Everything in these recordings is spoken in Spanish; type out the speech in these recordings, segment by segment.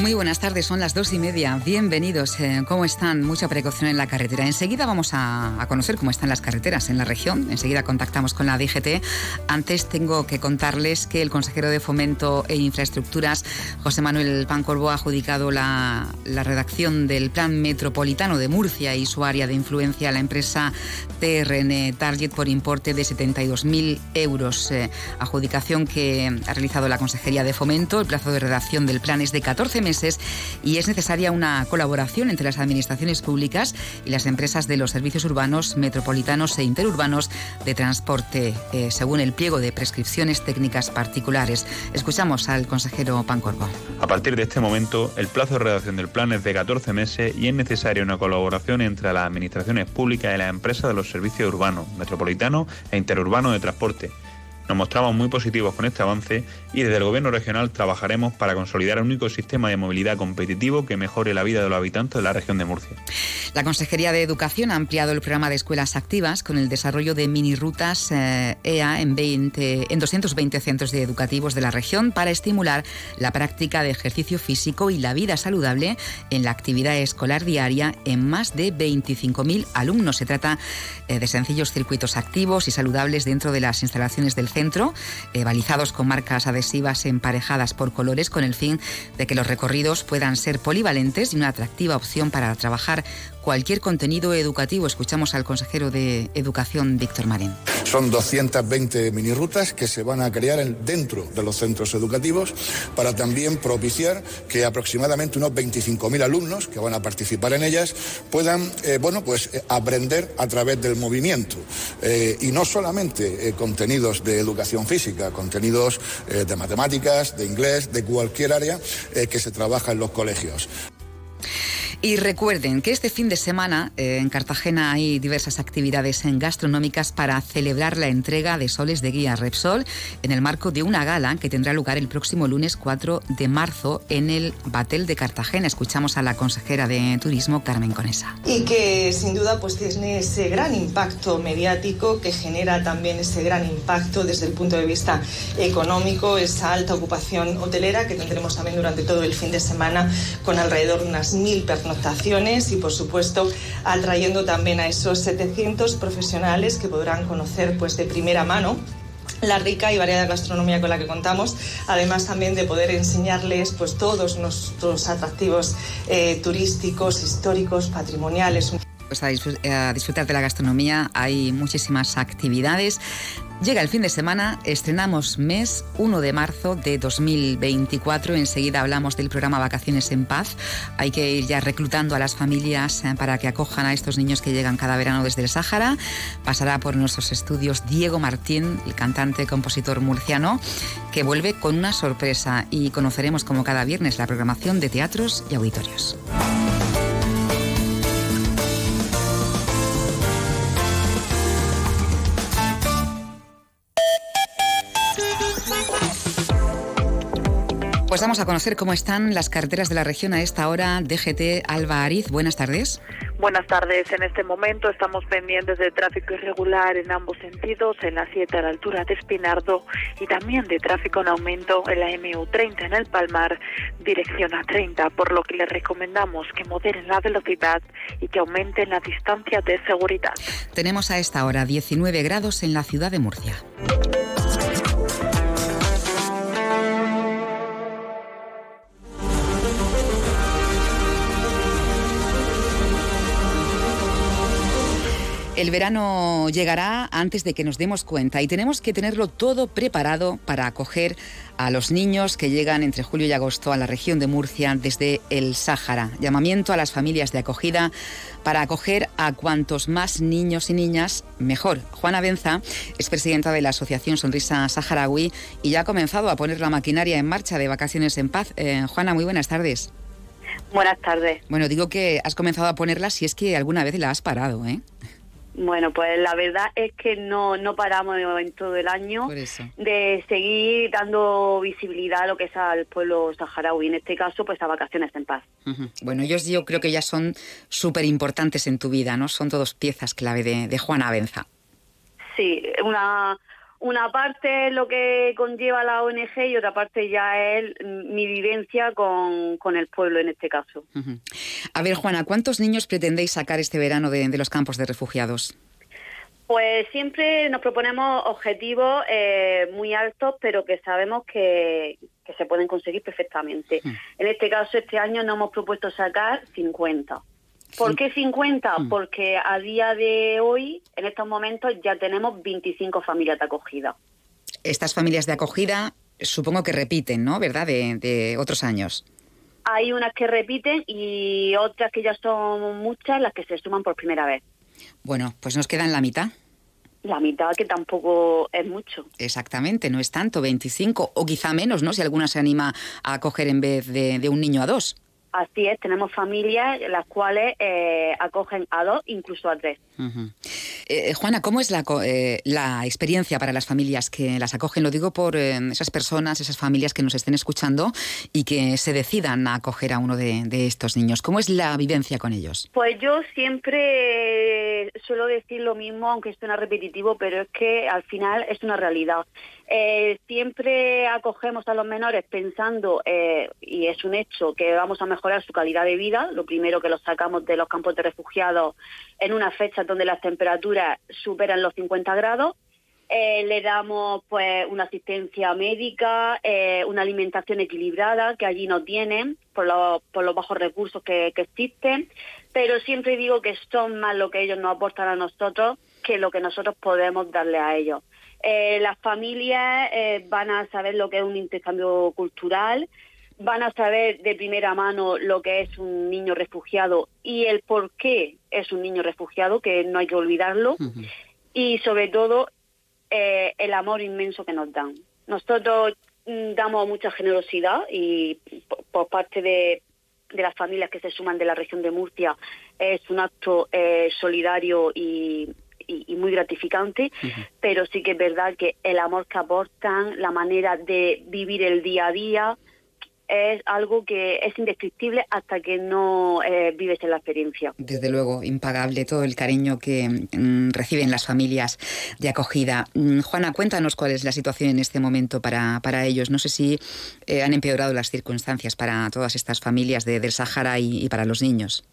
Muy buenas tardes, son las dos y media. Bienvenidos. Eh, ¿Cómo están? Mucha precaución en la carretera. Enseguida vamos a, conocer cómo están las carreteras en la región. Enseguida contactamos con la DGT. Antes tengo que contarles que el consejero de Fomento e Infraestructuras, José Manuel Pancorbo, ha adjudicado la, redacción del Plan Metropolitano de Murcia y su área de influencia a la empresa TRN Target por importe de 72.000 euros. Eh, adjudicación que ha realizado la Consejería de Fomento. El plazo de redacción del plan es de 14 meses y es necesaria una colaboración entre las administraciones públicas y las empresas de los servicios urbanos, metropolitanos e interurbanos de transporte, eh, según el pliego de prescripciones técnicas particulares. Escuchamos al consejero Pancorbo. A partir de este momento, el plazo de redacción del plan es de 14 meses y es necesaria una colaboración entre las administraciones públicas y las empresas de los servicios urbanos, metropolitanos e interurbanos de transporte nos mostramos muy positivos con este avance y desde el Gobierno regional trabajaremos para consolidar un único sistema de movilidad competitivo que mejore la vida de los habitantes de la región de Murcia. La Consejería de Educación ha ampliado el programa de escuelas activas con el desarrollo de mini rutas EA eh, e en, 20, en 220 centros educativos de la región para estimular la práctica de ejercicio físico y la vida saludable en la actividad escolar diaria en más de 25.000 alumnos. Se trata eh, de sencillos circuitos activos y saludables dentro de las instalaciones del centro centro, eh, balizados con marcas adhesivas emparejadas por colores con el fin de que los recorridos puedan ser polivalentes y una atractiva opción para trabajar cualquier contenido educativo. Escuchamos al consejero de Educación, Víctor Marín. Son 220 minirutas que se van a crear dentro de los centros educativos para también propiciar que aproximadamente unos 25.000 alumnos que van a participar en ellas puedan, eh, bueno, pues eh, aprender a través del movimiento eh, y no solamente contenidos de educación física, contenidos de matemáticas, de inglés, de cualquier área que se trabaja en los colegios. Y recuerden que este fin de semana eh, en Cartagena hay diversas actividades gastronómicas para celebrar la entrega de soles de guía Repsol en el marco de una gala que tendrá lugar el próximo lunes 4 de marzo en el Batel de Cartagena. Escuchamos a la consejera de Turismo, Carmen Conesa. Y que sin duda pues tiene ese gran impacto mediático que genera también ese gran impacto desde el punto de vista económico, esa alta ocupación hotelera que tendremos también durante todo el fin de semana con alrededor de unas mil personas y por supuesto atrayendo también a esos 700 profesionales que podrán conocer pues de primera mano la rica y variada gastronomía con la que contamos, además también de poder enseñarles pues todos nuestros atractivos eh, turísticos, históricos, patrimoniales. Pues a, disfrutar de la gastronomía hay muchísimas actividades. Llega el fin de semana, estrenamos mes 1 de marzo de 2024. Enseguida hablamos del programa Vacaciones en Paz. Hay que ir ya reclutando a las familias eh, para que acojan a estos niños que llegan cada verano desde el Sáhara. Pasará por nuestros estudios Diego Martín, el cantante compositor murciano, que vuelve con una sorpresa y conoceremos como cada viernes la programación de teatros y auditorios. Pues vamos a conocer cómo están las carreteras de la región a esta hora. DGT Alba Ariz, buenas tardes. Buenas tardes. En este momento estamos pendientes de tráfico irregular en ambos sentidos, en la 7 a la altura de Espinardo y también de tráfico en aumento en la MU30 en el Palmar, dirección a 30, por lo que les recomendamos que moderen la velocidad y que aumenten la distancia de seguridad. Tenemos a esta hora 19 grados en la ciudad de Murcia. El verano llegará antes de que nos demos cuenta y tenemos que tenerlo todo preparado para acoger a los niños que llegan entre julio y agosto a la región de Murcia desde el Sáhara. Llamamiento a las familias de acogida para acoger a cuantos más niños y niñas mejor. Juana Benza es presidenta de la Asociación Sonrisa Saharaui y ya ha comenzado a poner la maquinaria en marcha de Vacaciones en Paz. Eh, Juana, muy buenas tardes. Buenas tardes. Bueno, digo que has comenzado a ponerla si es que alguna vez la has parado, ¿eh? Bueno, pues la verdad es que no, no paramos en todo el año de seguir dando visibilidad a lo que es al pueblo saharaui, en este caso, pues a vacaciones en paz. Bueno, ellos yo creo que ya son súper importantes en tu vida, ¿no? Son todos piezas clave de, de Juana Benza. Sí, una, una parte es lo que conlleva la ONG y otra parte ya es mi vivencia con, el pueblo en este caso. A ver, Juana, ¿cuántos niños pretendéis sacar este verano de, los campos de refugiados? Pues siempre nos proponemos objetivos eh, muy altos, pero que sabemos que, se pueden conseguir perfectamente. En este caso, este año nos hemos propuesto sacar 50. ¿Por qué 50? Mm. Porque a día de hoy, en estos momentos, ya tenemos 25 familias de acogida. Estas familias de acogida supongo que repiten, ¿no? ¿Verdad? De, otros años. Hay unas que repiten y otras que ya son muchas las que se suman por primera vez. Bueno, pues nos quedan la mitad. La mitad que tampoco es mucho. Exactamente, no es tanto, 25 o quizá menos, ¿no? Si alguna se anima a acoger en vez de un niño a dos. Así es, tenemos familias las cuales eh, acogen a dos, incluso a tres. Eh, Juana, ¿cómo es la, eh, la, experiencia para las familias que las acogen? Lo digo por esas personas, esas familias que nos estén escuchando y que se decidan a acoger a uno de, de, estos niños. ¿Cómo es la vivencia con ellos? Pues yo siempre suelo decir lo mismo, aunque suena repetitivo, pero es que al final es una realidad. siempre acogemos a los menores pensando, y es un hecho, que vamos a mejorar su calidad de vida. Lo primero que los sacamos de los campos de refugiados en una fecha donde las temperaturas superan los 50 grados. Eh, le damos pues una asistencia médica, eh, una alimentación equilibrada que allí no tienen por, por los bajos recursos que, existen, pero siempre digo que son más lo que ellos nos aportan a nosotros que lo que nosotros podemos darle a ellos. Eh, las familias van a saber lo que es un intercambio cultural, van a saber de primera mano lo que es un niño refugiado y el por qué es un niño refugiado, que no hay que olvidarlo, y sobre todo eh, el amor inmenso que nos dan. Nosotros mm, damos mucha generosidad y por, parte de, las familias que se suman de la región de Murcia es un acto eh, solidario y, muy gratificante, pero sí que es verdad que el amor que aportan, la manera de vivir el día a día, es algo que es indescriptible hasta que no eh, vives en la experiencia. Desde luego, impagable todo el cariño que mm, reciben las familias de acogida. Mm, Juana, cuéntanos cuál es la situación en este momento para, para ellos. No sé si eh, han empeorado las circunstancias para todas estas familias de, del Sahara y, para los niños.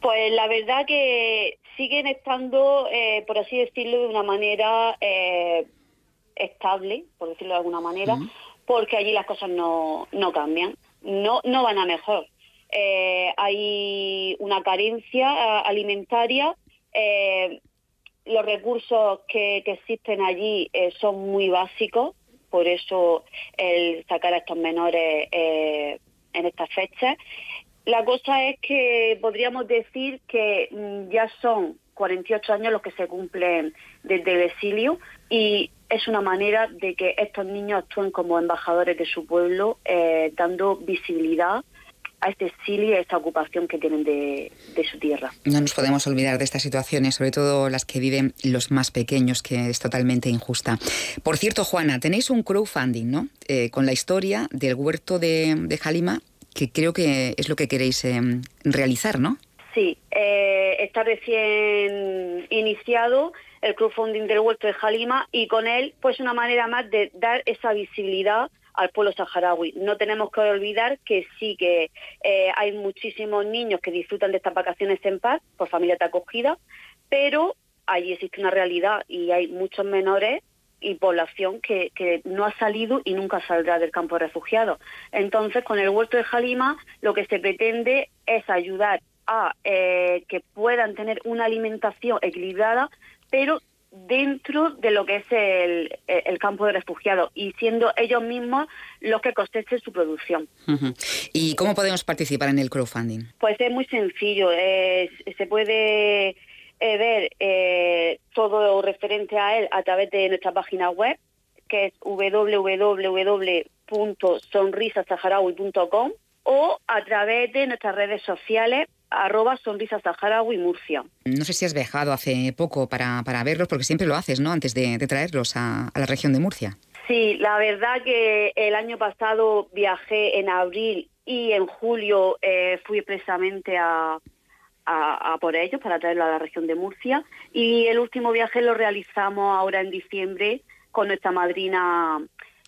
Pues la verdad que siguen estando, eh, por así decirlo, de una manera estable, por decirlo de alguna manera porque allí las cosas no, no cambian, no, no van a mejor. Eh, hay una carencia eh, alimentaria, eh, los recursos que, existen allí son muy básicos, por eso el sacar a estos menores en estas fechas. La cosa es que podríamos decir que mm, ya son 48 años los que se cumplen desde el exilio y es una manera de que estos niños actúen como embajadores de su pueblo, eh, dando visibilidad a este exilio y a esta ocupación que tienen de, su tierra. No nos podemos olvidar de estas situaciones, sobre todo las que viven los más pequeños, que es totalmente injusta. Por cierto, Juana, tenéis un crowdfunding, ¿no? Eh, con la historia del huerto de, de, Jalima, que creo que es lo que queréis eh, realizar, ¿no? Sí, está recién iniciado el crowdfunding del huerto de Jalima y con él pues una manera más de dar esa visibilidad al pueblo saharaui. No tenemos que olvidar que sí que eh, hay muchísimos niños que disfrutan de estas vacaciones en paz por familias de acogida, pero allí existe una realidad y hay muchos menores y población que, no ha salido y nunca saldrá del campo de refugiados. Entonces, con el huerto de Jalima lo que se pretende es ayudar a eh, que puedan tener una alimentación equilibrada pero dentro de lo que es el, campo de refugiados y siendo ellos mismos los que cosechen su producción. ¿Y cómo podemos participar en el crowdfunding? Pues es muy sencillo. se puede eh, ver eh, todo referente a él a través de nuestra página web, que es www.sonrisasaharaui.com o a través de nuestras redes sociales arroba sonrisa saharaui Murcia. No sé si has viajado hace poco para, para verlos, porque siempre lo haces, ¿no? Antes de, traerlos a, la región de Murcia. Sí, la verdad que el año pasado viajé en abril y en julio eh, fui precisamente a, a, por ellos para traerlo a la región de Murcia. Y el último viaje lo realizamos ahora en diciembre con nuestra madrina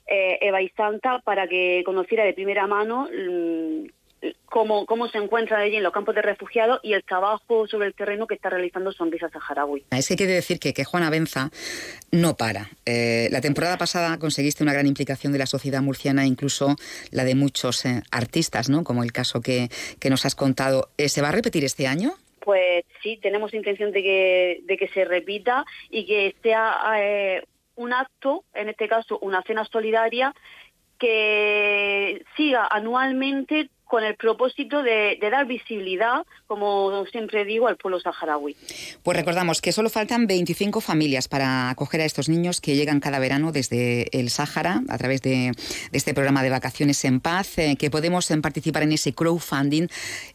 eh, Eva y Santa para que conociera de primera mano mm, cómo, cómo se encuentra allí en los campos de refugiados y el trabajo sobre el terreno que está realizando Sonrisa Saharaui. Es que quiere decir que, que Juana Benza no para. Eh, la temporada pasada conseguiste una gran implicación de la sociedad murciana, incluso la de muchos eh, artistas, ¿no? como el caso que, que nos has contado. Eh, ¿Se va a repetir este año? Pues sí, tenemos intención de que, de que se repita y que sea un acto, en este caso una cena solidaria, que siga anualmente con el propósito de, dar visibilidad, como siempre digo, al pueblo saharaui. Pues recordamos que solo faltan 25 familias para acoger a estos niños que llegan cada verano desde el Sáhara a través de, este programa de vacaciones en paz, eh, que podemos eh, participar en ese crowdfunding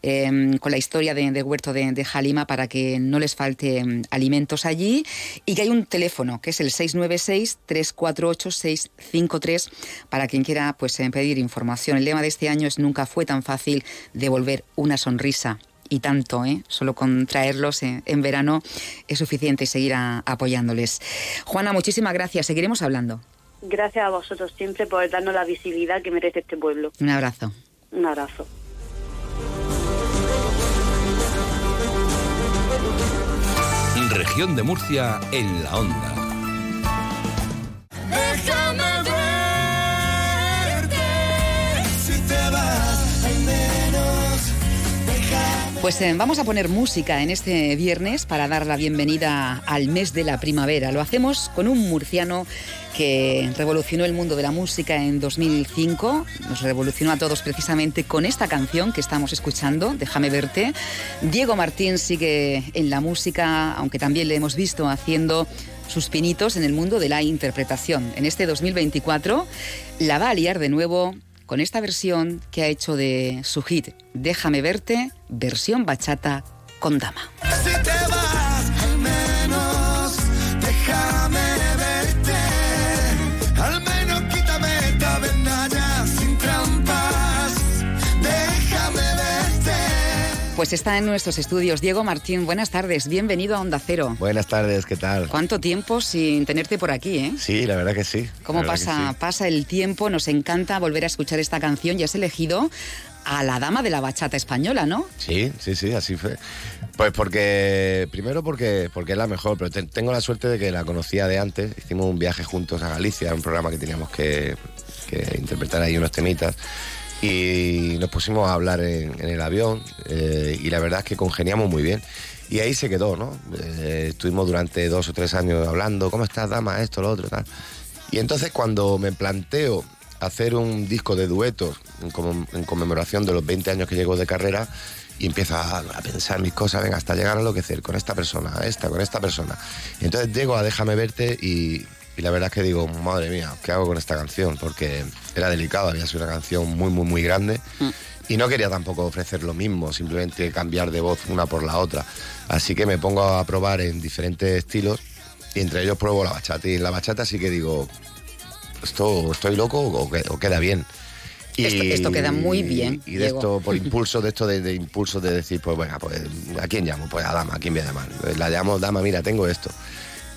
em, con la historia de, Huerto de, de, Halima para que no les falte em, alimentos allí y que hay un teléfono que es el 696-348-653 para quien quiera pues, eh, pedir información. El lema de este año es Nunca fue tan fácil devolver una sonrisa y tanto, ¿eh? solo con traerlos en, verano es suficiente seguir apoyándoles. Juana, muchísimas gracias, seguiremos hablando. Gracias a vosotros siempre por darnos la visibilidad que merece este pueblo. Un abrazo. Un abrazo. Región de Murcia en la onda. Pues eh, vamos a poner música en este viernes para dar la bienvenida al mes de la primavera. Lo hacemos con un murciano que revolucionó el mundo de la música en 2005. Nos revolucionó a todos precisamente con esta canción que estamos escuchando, Déjame verte. Diego Martín sigue en la música, aunque también le hemos visto haciendo sus pinitos en el mundo de la interpretación. En este 2024 la va a liar de nuevo con esta versión que ha hecho de su hit Déjame verte, versión bachata con dama. Pues está en nuestros estudios Diego Martín. Buenas tardes, bienvenido a Onda Cero. Buenas tardes, ¿qué tal? ¿Cuánto tiempo sin tenerte por aquí, eh? Sí, la verdad que sí. ¿Cómo pasa, pasa el tiempo? Nos encanta volver a escuchar esta canción. Ya has elegido a la dama de la bachata española, ¿no? Sí, sí, sí, así fue. Pues porque, primero porque, porque es la mejor, pero tengo la suerte de que la conocía de antes. Hicimos un viaje juntos a Galicia, un programa que teníamos que, interpretar ahí unos temitas y nos pusimos a hablar en, el avión eh, y la verdad es que congeniamos muy bien. Y ahí se quedó, ¿no? Eh, estuvimos durante dos o tres años hablando, ¿cómo estás, dama? Esto, lo otro, tal. Y entonces cuando me planteo hacer un disco de duetos en, conmemoración de los 20 años que llego de carrera, y empiezo a, pensar mis cosas, venga, hasta llegar a lo que hacer con esta persona, esta, con esta persona. Y entonces llego a Déjame verte y, y la verdad es que digo, madre mía, ¿qué hago con esta canción? Porque era delicado, había sido una canción muy, muy, muy grande. Mm. Y no quería tampoco ofrecer lo mismo, simplemente cambiar de voz una por la otra. Así que me pongo a probar en diferentes estilos y entre ellos pruebo la bachata. Y en la bachata sí que digo, ¿esto estoy loco o, queda bien? Y, esto, queda muy bien. Y, de esto, por impulso, de esto de, impulso de decir, pues venga, pues ¿a quién llamo? Pues a Dama, ¿a quién voy a llamar? La llamo, Dama, mira, tengo esto.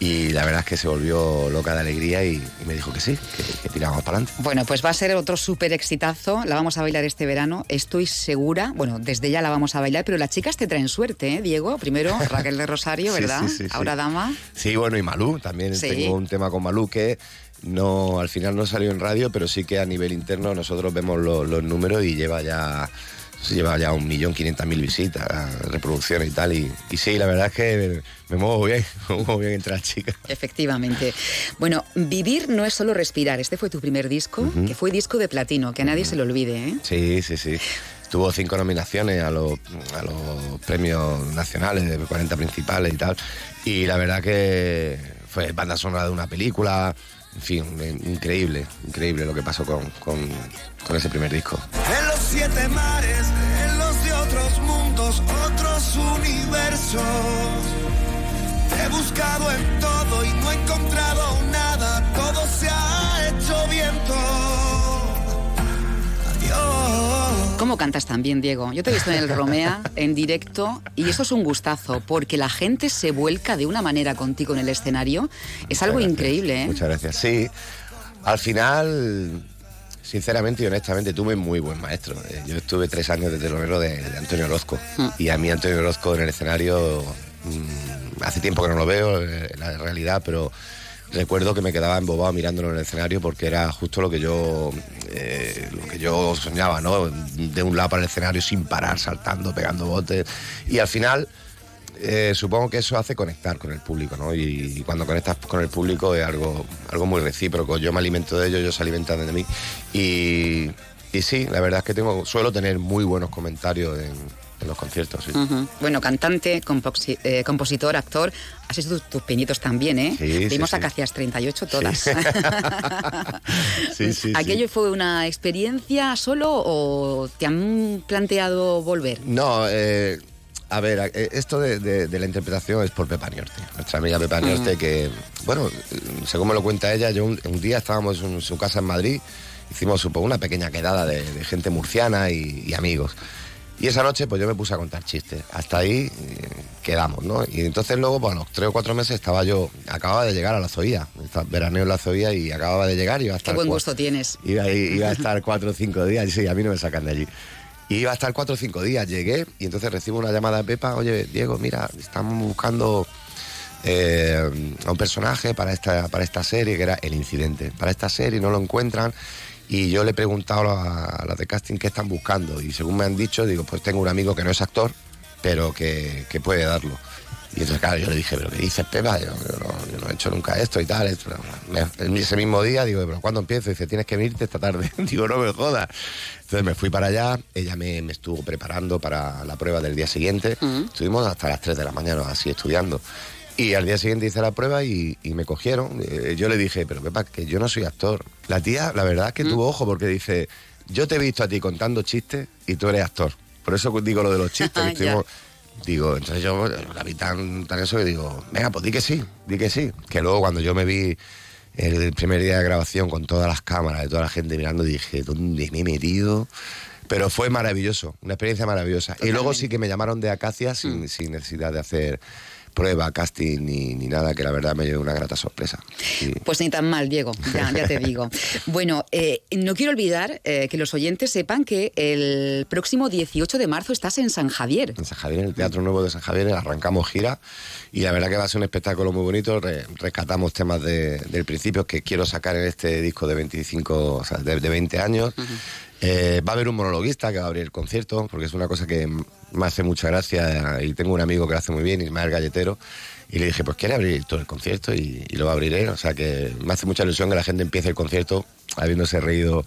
Y la verdad es que se volvió loca de alegría y, me dijo que sí, que, que tiramos para adelante. Bueno, pues va a ser otro súper exitazo. La vamos a bailar este verano. Estoy segura, bueno, desde ya la vamos a bailar, pero las chicas te traen suerte, ¿eh, Diego? Primero Raquel de Rosario, ¿verdad? sí, sí, Ahora Dama. Sí, bueno, y Malú. También tengo un tema con Malú que no al final no salió en radio, pero sí que a nivel interno nosotros vemos los números y lleva ya se lleva ya un millón quinientas mil visitas, reproducciones y tal. Y, sí, la verdad es que me muevo bien, me muevo bien entre las chicas. Efectivamente. Bueno, vivir no es solo respirar. Este fue tu primer disco, que fue disco de platino, que a nadie se lo olvide. ¿eh? Sí, sí, sí. Tuvo cinco nominaciones a los, a los premios nacionales de 40 principales y tal. Y la verdad que fue banda sonora de una película. En fin, increíble, increíble lo que pasó con, con, con ese primer disco. En los siete mares, en los de otros mundos otros universos. He buscado en todo y no he encontrado nada, ¿Cómo cantas también, Diego? Yo te he visto en el Romea, en directo, y eso es un gustazo, porque la gente se vuelca de una manera contigo en el escenario. Es algo increíble, ¿eh? Muchas gracias. Sí, al final, sinceramente y honestamente, tuve muy buen maestro. Eh, Yo estuve tres años de telonero de, de Antonio Orozco. Mm. Y a mí Antonio Orozco en el escenario, mm, hace tiempo que no lo veo, eh, la realidad, pero recuerdo que me quedaba embobado mirándolo en el escenario porque era justo lo que yo eh, lo que yo soñaba, ¿no? De un lado para el escenario sin parar, saltando, pegando botes. Y al final eh, supongo que eso hace conectar con el público, ¿no? Y, cuando conectas con el público es algo, algo muy recíproco. Yo me alimento de ellos, ellos se alimentan de mí. Y, y sí, la verdad es que tengo, suelo tener muy buenos comentarios en, en los conciertos. sí. Bueno, cantante, composi- eh, compositor, actor, has hecho tus, tus pinitos también, ¿eh? Sí, Vimos sí. Acacias 38 todas. Sí, sí, sí. ¿Aquello fue una experiencia solo o te han planteado volver? No, eh, a ver, eh, esto de, de- de la interpretación es por Pepa Niorte, nuestra amiga Pepa Ujú. Niorte, que, bueno, según me lo cuenta ella, yo un, un día estábamos en su casa en Madrid, hicimos supongo, una pequeña quedada de, de gente murciana y, y amigos. Y esa noche pues yo me puse a contar chistes. Hasta ahí eh, quedamos, ¿no? Y entonces luego, pues a los tres o cuatro meses estaba yo, acababa de llegar a la Zoía, veraneo en la Zoía y acababa de llegar y iba a Qué estar buen cua- gusto tienes. Iba, iba a estar cuatro o cinco días, y sí, a mí no me sacan de allí. Y iba a estar cuatro o cinco días, llegué y entonces recibo una llamada de Pepa, oye, Diego, mira, estamos buscando eh, a un personaje para esta, para esta serie, que era El Incidente. Para esta serie no lo encuentran y yo le he preguntado a, las de casting qué están buscando y según me han dicho, digo, pues tengo un amigo que no es actor, pero que, que puede darlo. Y entonces, claro, yo le dije, ¿pero qué dices, Pepa? Yo, yo no, yo no he hecho nunca esto y tal. esto". Me- ese mismo día, digo, ¿pero cuándo empiezo? dice, tienes que venirte esta tarde. digo, no me jodas. Entonces me fui para allá, ella me, me estuvo preparando para la prueba del día siguiente. Estuvimos hasta las 3 de la mañana así estudiando. Y al día siguiente hice la prueba y, y me cogieron. Eh, yo le dije, pero Pepa, que yo no soy actor. La tía, la verdad es que tuvo ojo porque dice, yo te he visto a ti contando chistes y tú eres actor. Por eso digo lo de los chistes. que Ya. estuvimos- Digo, entonces yo la vi tan, tan eso que digo, venga, pues di que sí, di que sí. Que luego cuando yo me vi el primer día de grabación con todas las cámaras, de toda la gente mirando, dije, ¿dónde me he metido? Pero fue maravilloso, una experiencia maravillosa. Y luego sí que me llamaron de Acacia sin, sin necesidad de hacer prueba, casting ni, ni nada, que la verdad me dio una grata sorpresa. Y- Pues ni tan mal, Diego, ya, ya te digo. Bueno, eh, no quiero olvidar eh, que los oyentes sepan que el próximo 18 de marzo estás en San Javier. en San Javier, en el Teatro Nuevo de San Javier, arrancamos gira y la verdad que va a ser un espectáculo muy bonito. Re- rescatamos temas de- del principio que quiero sacar en este disco de 25, o sea, de, de 20 años. Eh, va a haber un monologuista que va a abrir el concierto, porque es una cosa que me hace mucha gracia y tengo un amigo que lo hace muy bien, Ismael Galletero, y le dije, pues quiere abrir todo el concierto y, lo va a abrir él. O sea que me hace mucha ilusión que la gente empiece el concierto habiéndose reído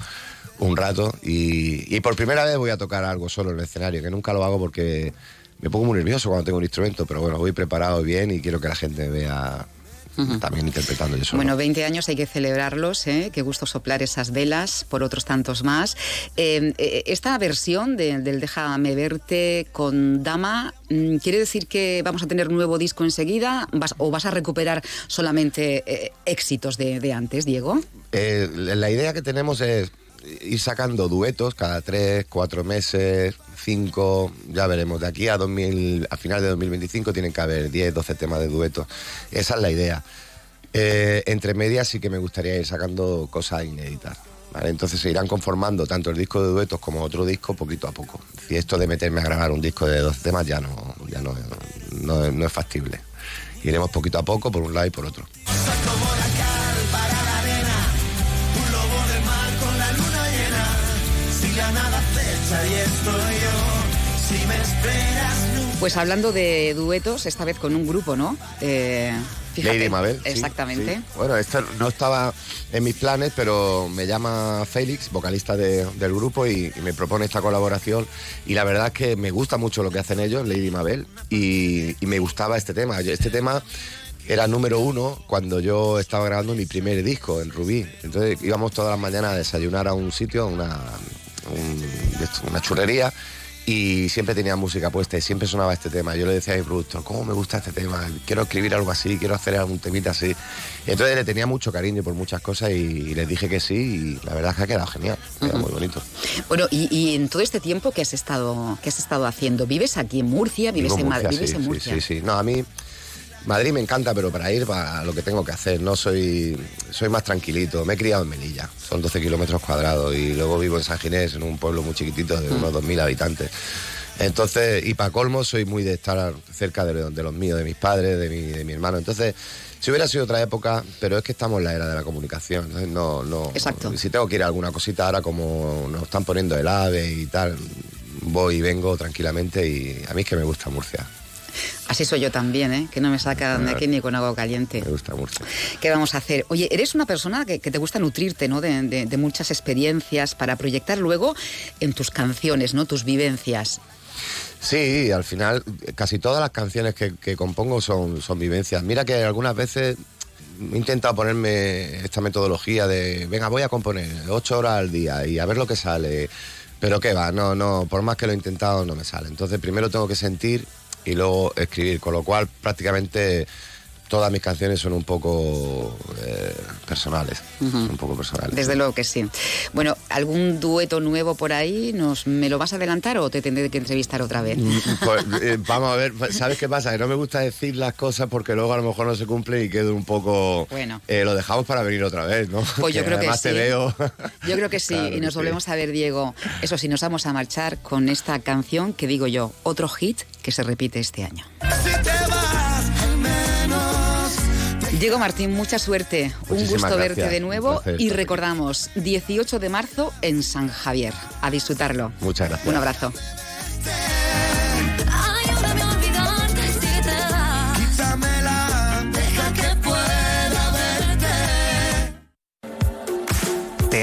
un rato y, y por primera vez voy a tocar algo solo en el escenario, que nunca lo hago porque me pongo muy nervioso cuando tengo un instrumento, pero bueno, voy preparado bien y quiero que la gente también interpretando solo. Bueno, 20 años hay que celebrarlos, ¿eh? Qué gusto soplar esas velas por otros tantos más. Eh, eh, esta versión de- del Déjame verte con Dama, mm, ¿quiere decir que vamos a tener nuevo disco enseguida vas- o vas a recuperar solamente eh, éxitos de, de antes, Diego? La idea que tenemos es ir sacando duetos cada tres, cuatro meses, cinco, ya veremos. De aquí a 2000, a final de 2025 tienen que haber 10, 12 temas de duetos. Esa es la idea. Eh, entre medias sí que me gustaría ir sacando cosas inéditas. ¿vale? Entonces se irán conformando tanto el disco de duetos como otro disco poquito a poco. Y esto de meterme a grabar un disco de 12 temas ya no, ya no- no es factible. Iremos poquito a poco por un lado y por otro. Acecha y estoy yo, si me esperas nunca. Pues hablando de duetos, esta vez con un grupo, ¿no? Eh, fíjate. Lady Mabel. Exactamente. sí. Bueno, esto no estaba en mis planes, pero me llama Félix, vocalista de- del grupo, y, y me propone esta colaboración. Y la verdad es que me gusta mucho lo que hacen ellos, Lady Mabel, y, y me gustaba este tema. Este tema era número uno cuando yo estaba grabando mi primer disco en Rubí. Entonces íbamos todas las mañanas a desayunar a un sitio, a una, un- una churrería. y siempre tenía música puesta y siempre sonaba este tema. Yo le decía a mi productor, ¿cómo me gusta este tema? Quiero escribir algo así, quiero hacer algún temita así. Y entonces le tenía mucho cariño por muchas cosas y, les dije que sí y la verdad es que ha quedado genial, muy bonito. Bueno, y, en todo este tiempo que has estado, que has estado haciendo, ¿vives aquí en Murcia? ¿Vives en Madrid? Sí, en Murcia? Sí, sí, sí. No, a mí Madrid me encanta, pero para ir a lo que tengo que hacer. No soy, soy más tranquilito. Me he criado en Melilla, son 12 kilómetros cuadrados y luego vivo en San Ginés, en un pueblo muy chiquitito de unos 2.000 habitantes. Entonces, y para colmo, soy muy de estar cerca de, los míos, de mis padres, de mi, de mi hermano. Entonces, si hubiera sido otra época, pero es que estamos en la era de la comunicación. No, no. Exacto. Si tengo que ir a alguna cosita ahora, como nos están poniendo el ave y tal, voy y vengo tranquilamente y a mí es que me gusta Murcia. Así soy yo también, ¿eh? que no me sacan de aquí ni con agua caliente. Me gusta Murcia. ¿Qué vamos a hacer? Oye, eres una persona que, te gusta nutrirte ¿no? De, de, muchas experiencias para proyectar luego en tus canciones, ¿no? tus vivencias. Sí, al final casi todas las canciones que, compongo son, son vivencias. Mira que algunas veces he intentado ponerme esta metodología de, venga, voy a componer ocho horas al día y a ver lo que sale. Pero qué va, no, no, por más que lo he intentado no me sale. Entonces primero tengo que sentir y luego escribir, con lo cual prácticamente todas mis canciones son un poco eh, personales, un poco personales. Desde luego que sí. Bueno, ¿algún dueto nuevo por ahí? ¿Nos, ¿Me lo vas a adelantar o te tendré que entrevistar otra vez? Mm, pues, eh, vamos a ver, ¿sabes qué pasa? Que no me gusta decir las cosas porque luego a lo mejor no se cumple y quedo un poco... Bueno. Eh, lo dejamos para venir otra vez, ¿no? Pues yo creo que sí. Te veo. Yo creo que sí, y nos volvemos a ver, Diego. Eso sí, nos vamos a marchar con esta canción que digo yo, otro hit que se repite este año. Diego Martín, mucha suerte. Un gusto verte de nuevo y recordamos 18 de marzo en San Javier. A disfrutarlo. Muchas gracias. Un abrazo.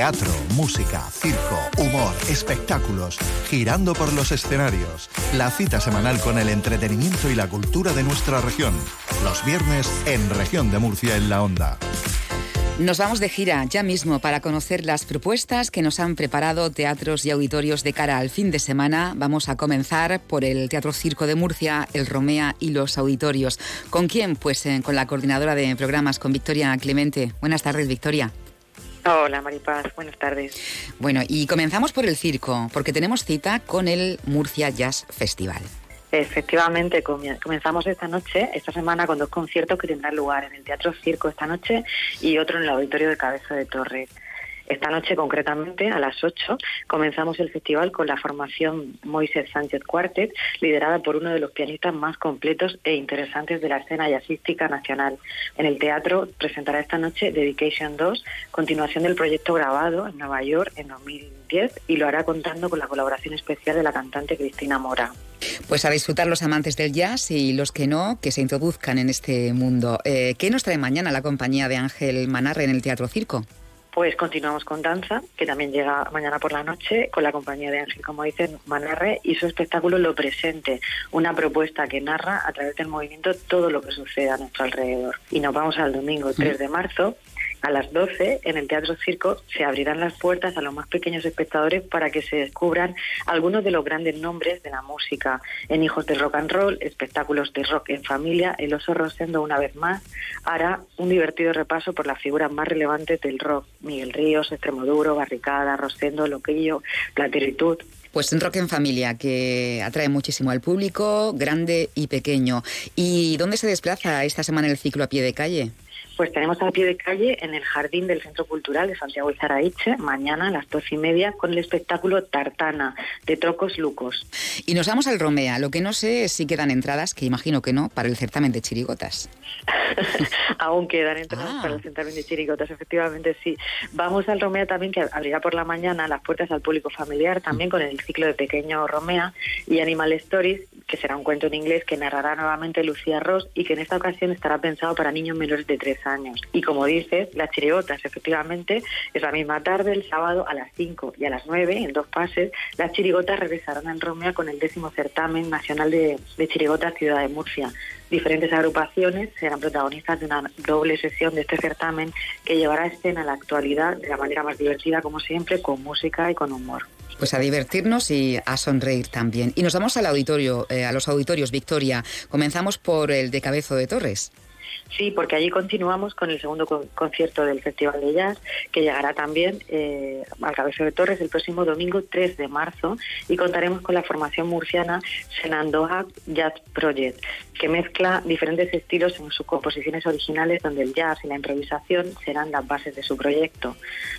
Teatro, música, circo, humor, espectáculos, girando por los escenarios. La cita semanal con el entretenimiento y la cultura de nuestra región. Los viernes en Región de Murcia en la Onda. Nos vamos de gira ya mismo para conocer las propuestas que nos han preparado teatros y auditorios de cara al fin de semana. Vamos a comenzar por el Teatro Circo de Murcia, el Romea y los auditorios. ¿Con quién? Pues eh, con la coordinadora de programas, con Victoria Clemente. Buenas tardes, Victoria. Hola, Maripaz, buenas tardes. Bueno, y comenzamos por el circo, porque tenemos cita con el Murcia Jazz Festival. Efectivamente, comenzamos esta noche, esta semana, con dos conciertos que tendrán lugar en el Teatro Circo esta noche y otro en el Auditorio de Cabeza de Torre. Esta noche, concretamente, a las 8, comenzamos el festival con la formación Moisés Sánchez Quartet, liderada por uno de los pianistas más completos e interesantes de la escena jazzística nacional. En el teatro presentará esta noche Dedication 2, continuación del proyecto grabado en Nueva York en 2010 y lo hará contando con la colaboración especial de la cantante Cristina Mora. Pues a disfrutar los amantes del jazz y los que no, que se introduzcan en este mundo. Eh, ¿Qué nos trae mañana la compañía de Ángel Manarre en el Teatro Circo? Pues continuamos con danza, que también llega mañana por la noche, con la compañía de Ángel, como dicen, Manarre, y su espectáculo Lo Presente, una propuesta que narra a través del movimiento todo lo que sucede a nuestro alrededor. Y nos vamos al domingo 3 de marzo, a las 12 en el Teatro Circo se abrirán las puertas a los más pequeños espectadores para que se descubran algunos de los grandes nombres de la música. En Hijos del Rock and Roll, espectáculos de rock en familia, El Oso Rosendo una vez más hará un divertido repaso por las figuras más relevantes del rock. Miguel Ríos, Extremoduro, Barricada, Rosendo, Loquillo, Plateritud, pues un rock en familia que atrae muchísimo al público, grande y pequeño. ¿Y dónde se desplaza esta semana el ciclo a pie de calle? Pues tenemos a pie de calle en el jardín del Centro Cultural de Santiago y Zaraiche, mañana a las doce y media, con el espectáculo Tartana, de Trocos Lucos. Y nos vamos al Romea. Lo que no sé es si quedan entradas, que imagino que no, para el certamen de chirigotas. Aún quedan entradas para el ah. certamen de chirigotas, efectivamente sí. Vamos al Romea también, que abrirá por la mañana las puertas al público familiar, también con el ciclo de Pequeño Romea y Animal Stories, que será un cuento en inglés que narrará nuevamente Lucía Ross y que en esta ocasión estará pensado para niños menores de tres años. Y como dices, las chirigotas, efectivamente, es la misma tarde, el sábado a las 5 y a las 9, en dos pases, las chirigotas regresarán en Romea con el décimo certamen nacional de, de chirigotas Ciudad de Murcia. Diferentes agrupaciones serán protagonistas de una doble sesión de este certamen que llevará a escena la actualidad de la manera más divertida, como siempre, con música y con humor. Pues a divertirnos y a sonreír también. Y nos vamos al auditorio, eh, a los auditorios, Victoria. Comenzamos por el de Cabezo de Torres. Sí, porque allí continuamos con el segundo concierto del Festival de Jazz, que llegará también eh, al Cabezo de Torres el próximo domingo 3 de marzo y contaremos con la formación murciana Senandoa Jazz Project, que mezcla diferentes estilos en sus composiciones originales donde el jazz y la improvisación serán las bases de su proyecto.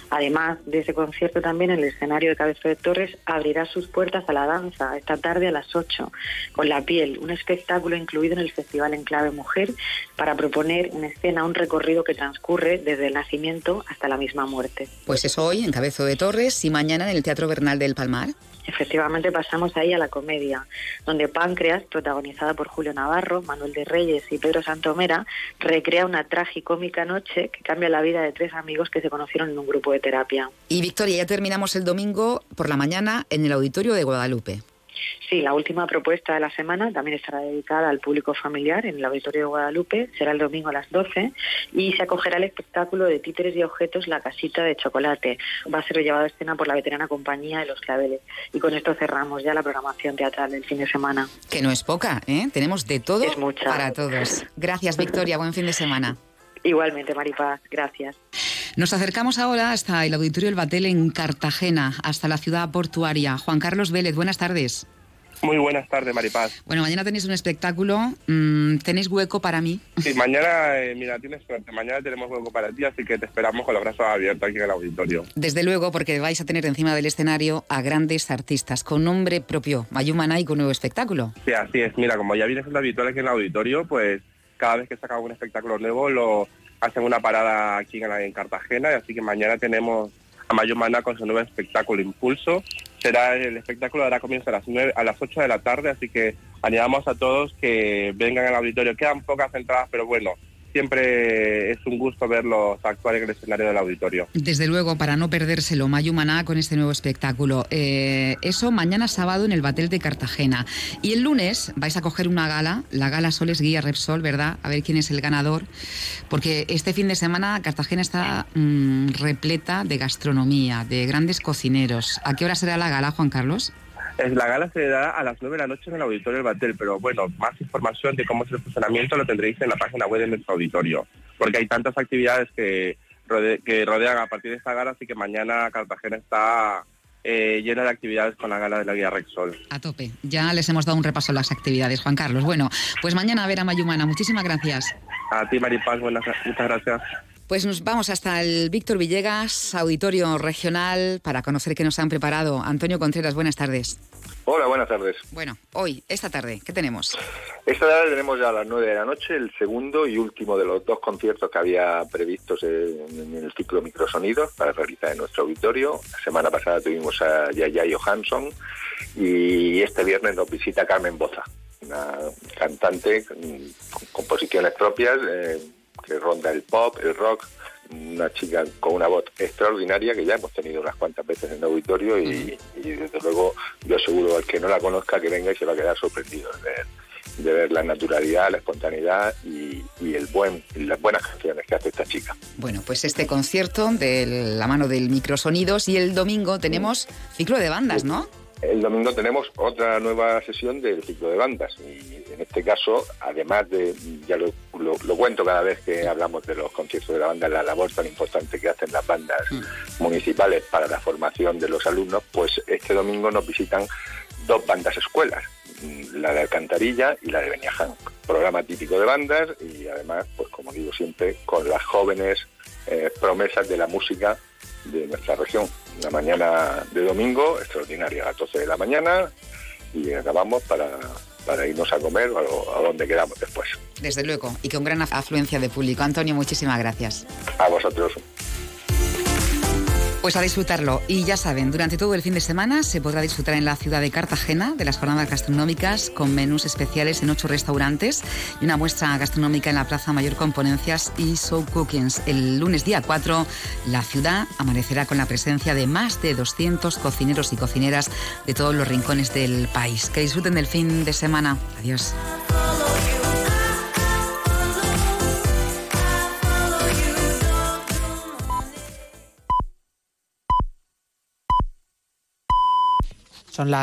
Además de ese concierto también el escenario de Cabezo de Torres abrirá sus puertas a la danza esta tarde a las 8 con La Piel, un espectáculo incluido en el Festival en Clave Mujer para proponer en escena un recorrido que transcurre desde el nacimiento hasta la misma muerte. Pues es hoy en Cabezo de Torres y mañana en el Teatro Bernal del Palmar. Efectivamente pasamos ahí a la comedia, donde Páncreas, protagonizada por Julio Navarro, Manuel de Reyes y Pedro Santomera, recrea una tragicómica noche que cambia la vida de tres amigos que se conocieron en un grupo de terapia. Y Victoria, ya terminamos el domingo por la mañana en el Auditorio de Guadalupe. Sí, la última propuesta de la semana también estará dedicada al público familiar en el Auditorio de Guadalupe, será el domingo a las 12 y se acogerá el espectáculo de títeres y objetos La Casita de Chocolate. Va a ser llevado a escena por la veterana compañía de Los Claveles. Y con esto cerramos ya la programación teatral del fin de semana. Que no es poca, ¿eh? Tenemos de todo para todos. Gracias, Victoria. Buen fin de semana. Igualmente, Maripaz. Gracias. Nos acercamos ahora hasta el Auditorio El Batel en Cartagena, hasta la ciudad portuaria. Juan Carlos Vélez, buenas tardes. Muy buenas tardes, Maripaz. Bueno, mañana tenéis un espectáculo. Mm, ¿Tenéis hueco para mí? Sí, mañana, eh, mira, tienes suerte. Mañana tenemos hueco para ti, así que te esperamos con los brazos abiertos aquí en el auditorio. Desde luego, porque vais a tener encima del escenario a grandes artistas con nombre propio. Mayumana y con nuevo espectáculo. Sí, así es. Mira, como ya viene siendo habitual aquí en el auditorio, pues cada vez que saca un espectáculo nuevo lo hacen una parada aquí en, en Cartagena, así que mañana tenemos a Mayumana con su nuevo espectáculo Impulso será el espectáculo dará comienzo a las 9, a las 8 de la tarde, así que animamos a todos que vengan al auditorio. Quedan pocas entradas, pero bueno, siempre es un gusto verlos actuar en el escenario del auditorio. Desde luego, para no perdérselo, Mayumaná con este nuevo espectáculo. Eh, eso mañana sábado en el Batel de Cartagena. Y el lunes vais a coger una gala, la gala Soles Guía Repsol, ¿verdad? A ver quién es el ganador. Porque este fin de semana Cartagena está mm, repleta de gastronomía, de grandes cocineros. ¿A qué hora será la gala, Juan Carlos? La gala se dará a las 9 de la noche en el auditorio del Batel, pero bueno, más información de cómo es el funcionamiento lo tendréis en la página web de nuestro auditorio, porque hay tantas actividades que, que rodean a partir de esta gala, así que mañana Cartagena está eh, llena de actividades con la gala de la guía Rexol. A tope. Ya les hemos dado un repaso a las actividades, Juan Carlos. Bueno, pues mañana a ver a Mayumana. Muchísimas gracias. A ti, Maripaz. Buenas, muchas gracias. Pues nos vamos hasta el Víctor Villegas, auditorio regional, para conocer qué nos han preparado. Antonio Contreras, buenas tardes. Hola, buenas tardes. Bueno, hoy, esta tarde, ¿qué tenemos? Esta tarde tenemos ya a las 9 de la noche el segundo y último de los dos conciertos que había previstos en, el ciclo Microsonidos para realizar en nuestro auditorio. La semana pasada tuvimos a Yaya Johansson y este viernes nos visita Carmen Boza, una cantante con composiciones propias eh, que ronda el pop, el rock, una chica con una voz extraordinaria que ya hemos tenido unas cuantas veces en el auditorio y, desde luego yo aseguro al que no la conozca que venga y se va a quedar sorprendido de ver, la naturalidad, la espontaneidad y, el buen, las buenas canciones que hace esta chica. Bueno, pues este concierto de la mano del Microsonidos y el domingo tenemos ciclo de bandas, ¿no? El domingo tenemos otra nueva sesión del ciclo de bandas y en este caso, además de, ya lo, cuento cada vez que hablamos de los conciertos de la banda, la labor tan importante que hacen las bandas mm. municipales para la formación de los alumnos, pues este domingo nos visitan dos bandas escuelas, la de Alcantarilla y la de Beniaján. Programa típico de bandas y además, pues como digo siempre, con las jóvenes eh, promesas de la música de nuestra región. Una mañana de domingo extraordinaria, a las 12 de la mañana, y acabamos para, para irnos a comer o a donde quedamos después. Desde luego, y con gran afluencia de público. Antonio, muchísimas gracias. A vosotros. Pues a disfrutarlo. Y ya saben, durante todo el fin de semana se podrá disfrutar en la ciudad de Cartagena de las jornadas gastronómicas con menús especiales en ocho restaurantes y una muestra gastronómica en la Plaza Mayor con ponencias y show cookings. El lunes día 4, la ciudad amanecerá con la presencia de más de 200 cocineros y cocineras de todos los rincones del país. Que disfruten del fin de semana. Adiós. Son las